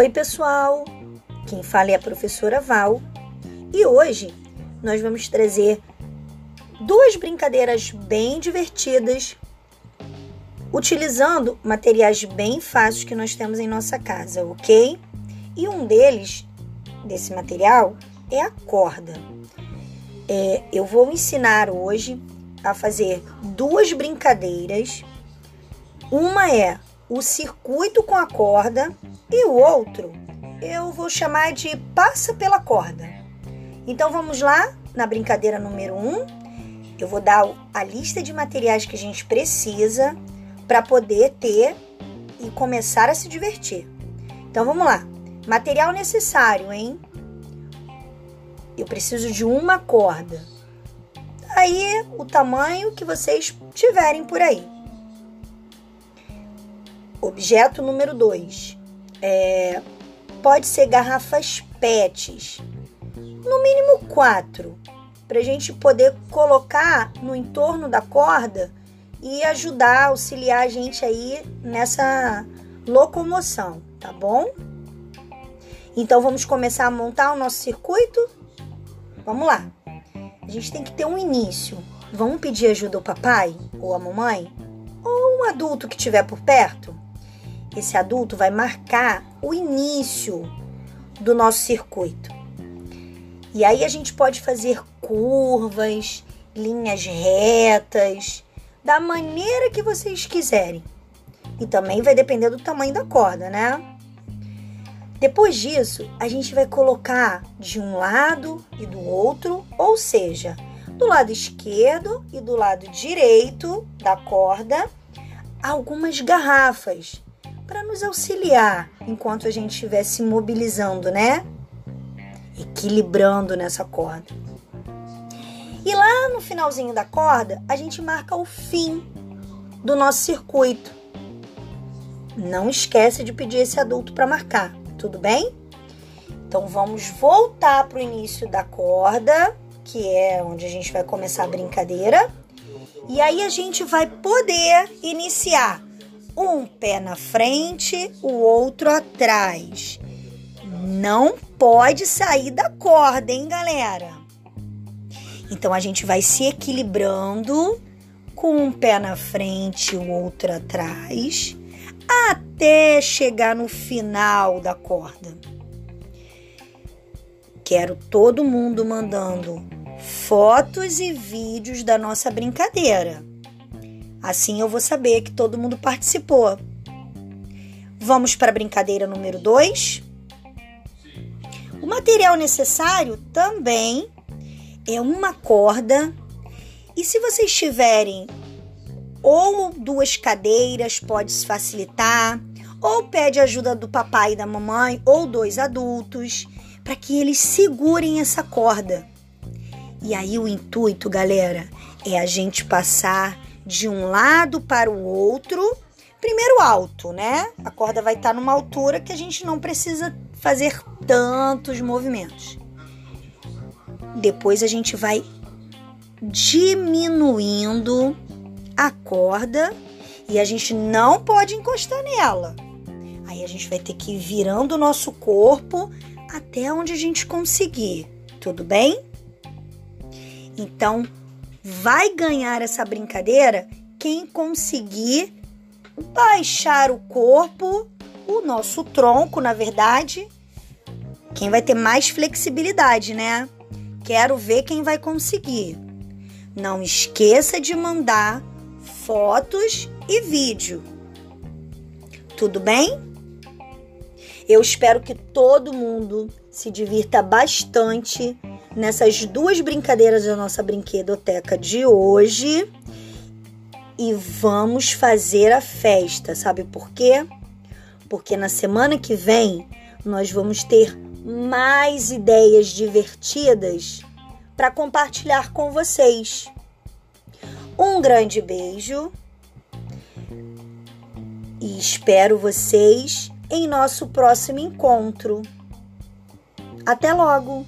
Oi, pessoal! Quem fala é a professora Val e hoje nós vamos trazer duas brincadeiras bem divertidas utilizando materiais bem fáceis que nós temos em nossa casa, ok? E um deles, desse material, é a corda. É, eu vou ensinar hoje a fazer duas brincadeiras. Uma é o circuito com a corda e o outro eu vou chamar de passa pela corda. Então vamos lá na brincadeira número 1. Um. Eu vou dar a lista de materiais que a gente precisa para poder ter e começar a se divertir. Então vamos lá. Material necessário, hein? Eu preciso de uma corda. Aí o tamanho que vocês tiverem por aí. Objeto número 2. É, pode ser garrafas PETs, no mínimo quatro, para a gente poder colocar no entorno da corda e ajudar, auxiliar a gente aí nessa locomoção, tá bom? Então vamos começar a montar o nosso circuito? Vamos lá. A gente tem que ter um início. Vamos pedir ajuda ao papai ou à mamãe ou um adulto que estiver por perto? Esse adulto vai marcar o início do nosso circuito. E aí a gente pode fazer curvas, linhas retas, da maneira que vocês quiserem. E também vai depender do tamanho da corda, né? Depois disso, a gente vai colocar de um lado e do outro, ou seja, do lado esquerdo e do lado direito da corda, algumas garrafas para nos auxiliar enquanto a gente estiver se mobilizando, né? Equilibrando nessa corda. E lá no finalzinho da corda, a gente marca o fim do nosso circuito. Não esquece de pedir esse adulto para marcar, tudo bem? Então vamos voltar para o início da corda, que é onde a gente vai começar a brincadeira. E aí a gente vai poder iniciar um pé na frente, o outro atrás. Não pode sair da corda, hein, galera? Então a gente vai se equilibrando com um pé na frente o outro atrás, até chegar no final da corda. Quero todo mundo mandando fotos e vídeos da nossa brincadeira. Assim eu vou saber que todo mundo participou. Vamos para a brincadeira número 2? O material necessário também é uma corda. E se vocês tiverem ou duas cadeiras, pode facilitar, ou pede ajuda do papai e da mamãe, ou dois adultos, para que eles segurem essa corda. E aí o intuito, galera, é a gente passar de um lado para o outro. Primeiro alto, né? A corda vai estar numa altura que a gente não precisa fazer tantos movimentos. Depois a gente vai diminuindo a corda e a gente não pode encostar nela. Aí a gente vai ter que ir virando o nosso corpo até onde a gente conseguir, tudo bem? Então, vai ganhar essa brincadeira quem conseguir baixar o corpo, o nosso tronco, na verdade. Quem vai ter mais flexibilidade, né? Quero ver quem vai conseguir. Não esqueça de mandar fotos e vídeo. Tudo bem? Eu espero que todo mundo se divirta bastante nessas duas brincadeiras da nossa brinquedoteca de hoje. E vamos fazer a festa, sabe por quê? Porque na semana que vem nós vamos ter mais ideias divertidas para compartilhar com vocês. Um grande beijo e espero vocês em nosso próximo encontro. Até logo!